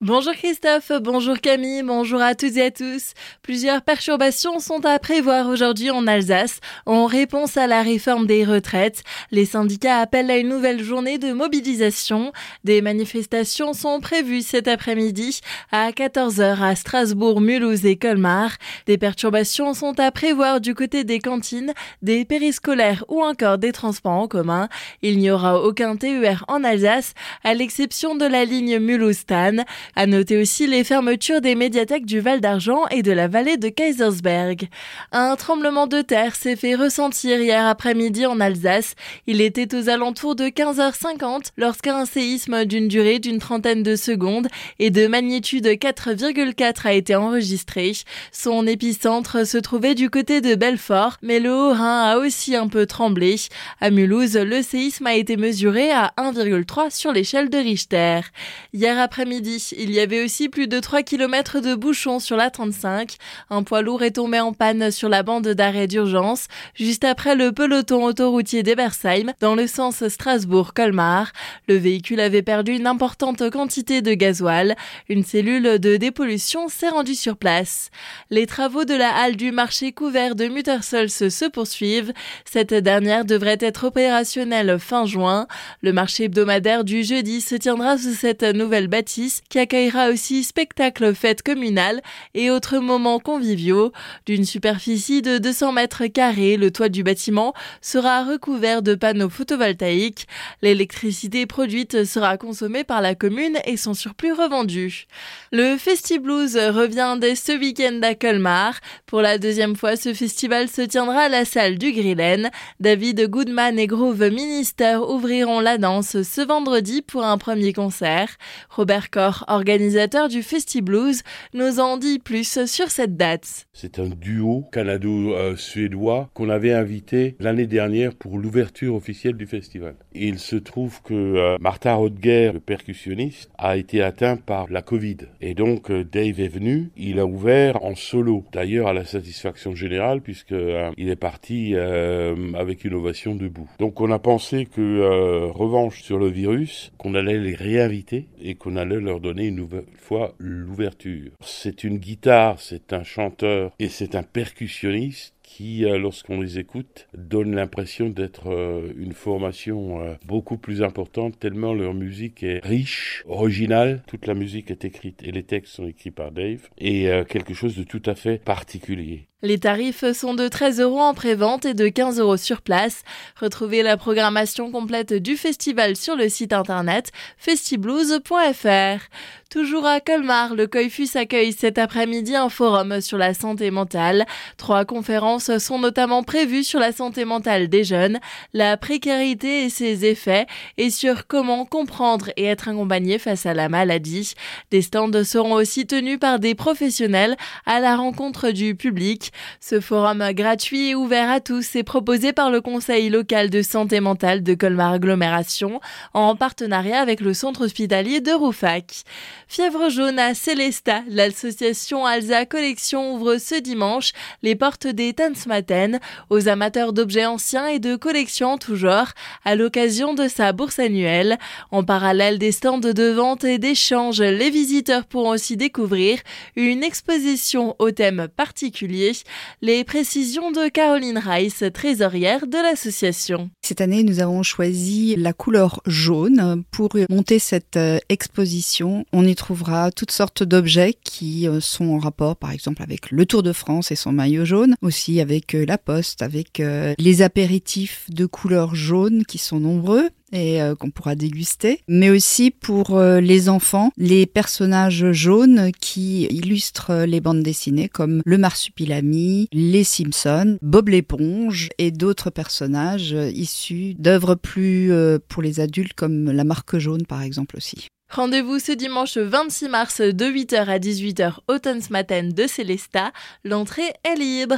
Bonjour Christophe, bonjour Camille, bonjour à toutes et à tous. Plusieurs perturbations sont à prévoir aujourd'hui en Alsace en réponse à la réforme des retraites. Les syndicats appellent à une nouvelle journée de mobilisation. Des manifestations sont prévues cet après-midi à 14h à Strasbourg, Mulhouse et Colmar. Des perturbations sont à prévoir du côté des cantines, des périscolaires ou encore des transports en commun. Il n'y aura aucun TER en Alsace à l'exception de la ligne Mulhouse-Tannes. À noter aussi les fermetures des médiathèques du Val d'Argent et de la vallée de Kaisersberg. Un tremblement de terre s'est fait ressentir hier après-midi en Alsace. Il était aux alentours de 15h50 lorsqu'un séisme d'une durée d'une trentaine de secondes et de magnitude 4,4 a été enregistré. Son épicentre se trouvait du côté de Belfort, mais le Haut-Rhin a aussi un peu tremblé. À Mulhouse, le séisme a été mesuré à 1,3 sur l'échelle de Richter. Hier après-midi, il y avait aussi plus de 3 km de bouchons sur la 35. Un poids lourd est tombé en panne sur la bande d'arrêt d'urgence, juste après le peloton autoroutier d'Ebersheim, dans le sens Strasbourg-Colmar. Le véhicule avait perdu une importante quantité de gasoil. Une cellule de dépollution s'est rendue sur place. Les travaux de la halle du marché couvert de Muttersols se poursuivent. Cette dernière devrait être opérationnelle fin juin. Le marché hebdomadaire du jeudi se tiendra sous cette nouvelle bâtisse qui a accueillera aussi spectacles, fêtes communales et autres moments conviviaux. D'une superficie de 200 mètres carrés, le toit du bâtiment sera recouvert de panneaux photovoltaïques. L'électricité produite sera consommée par la commune et son surplus revendu. Le Festiblues revient dès ce week-end à Colmar. Pour la deuxième fois, ce festival se tiendra à la salle du Grillen. David Goodman et Groove Minister ouvriront la danse ce vendredi pour un premier concert. Robert Corr organisateur du Festiblues, nous en dit plus sur cette date. C'est un duo canado-suédois qu'on avait invité l'année dernière pour l'ouverture officielle du festival. il se trouve que euh, Martin Rodger, le percussionniste, a été atteint par la Covid. Et donc euh, Dave est venu, il a ouvert en solo. D'ailleurs à la satisfaction générale puisque euh, est parti avec une ovation debout. Donc on a pensé que revanche sur le virus, qu'on allait les réinviter et qu'on allait leur donner une nouvelle fois l'ouverture. C'est une guitare, c'est un chanteur et c'est un percussionniste qui, euh, lorsqu'on les écoute, donne l'impression d'être euh, une formation euh, beaucoup plus importante, tellement leur musique est riche, originale. Toute la musique est écrite et les textes sont écrits par Dave, et quelque chose de tout à fait particulier. Les tarifs sont de 13 euros en pré-vente et de 15 euros sur place. Retrouvez la programmation complète du festival sur le site internet festiblues.fr. Toujours à Colmar, le COIFUS accueille cet après-midi un forum sur la santé mentale. Trois conférences sont notamment prévues sur la santé mentale des jeunes, la précarité et ses effets, et sur comment comprendre et être accompagné face à la maladie. Des stands seront aussi tenus par des professionnels à la rencontre du public. Ce forum gratuit et ouvert à tous est proposé par le Conseil local de santé mentale de Colmar Agglomération en partenariat avec le centre hospitalier de Roufac. Fièvre jaune à Célesta, l'association Alza Collection ouvre ce dimanche les portes des Tanzmatten aux amateurs d'objets anciens et de collections en tout genre à l'occasion de sa bourse annuelle. En parallèle des stands de vente et d'échange, les visiteurs pourront aussi découvrir une exposition au thème particulier les précisions de Caroline Rice, trésorière de l'association. Cette année, nous avons choisi la couleur jaune pour monter cette euh, exposition. On y trouvera toutes sortes d'objets qui euh, sont en rapport, par exemple, avec le Tour de France et son maillot jaune, aussi avec euh, la Poste, avec les apéritifs de couleur jaune qui sont nombreux, et euh, qu'on pourra déguster, mais aussi pour euh, les enfants, les personnages jaunes qui illustrent les bandes dessinées comme le Marsupilami, les Simpsons, Bob l'éponge et d'autres personnages issus d'œuvres plus euh, pour les adultes comme la marque jaune par exemple aussi. Rendez-vous ce dimanche 26 mars de 8h à 18h au Matin de Célesta. L'entrée est libre.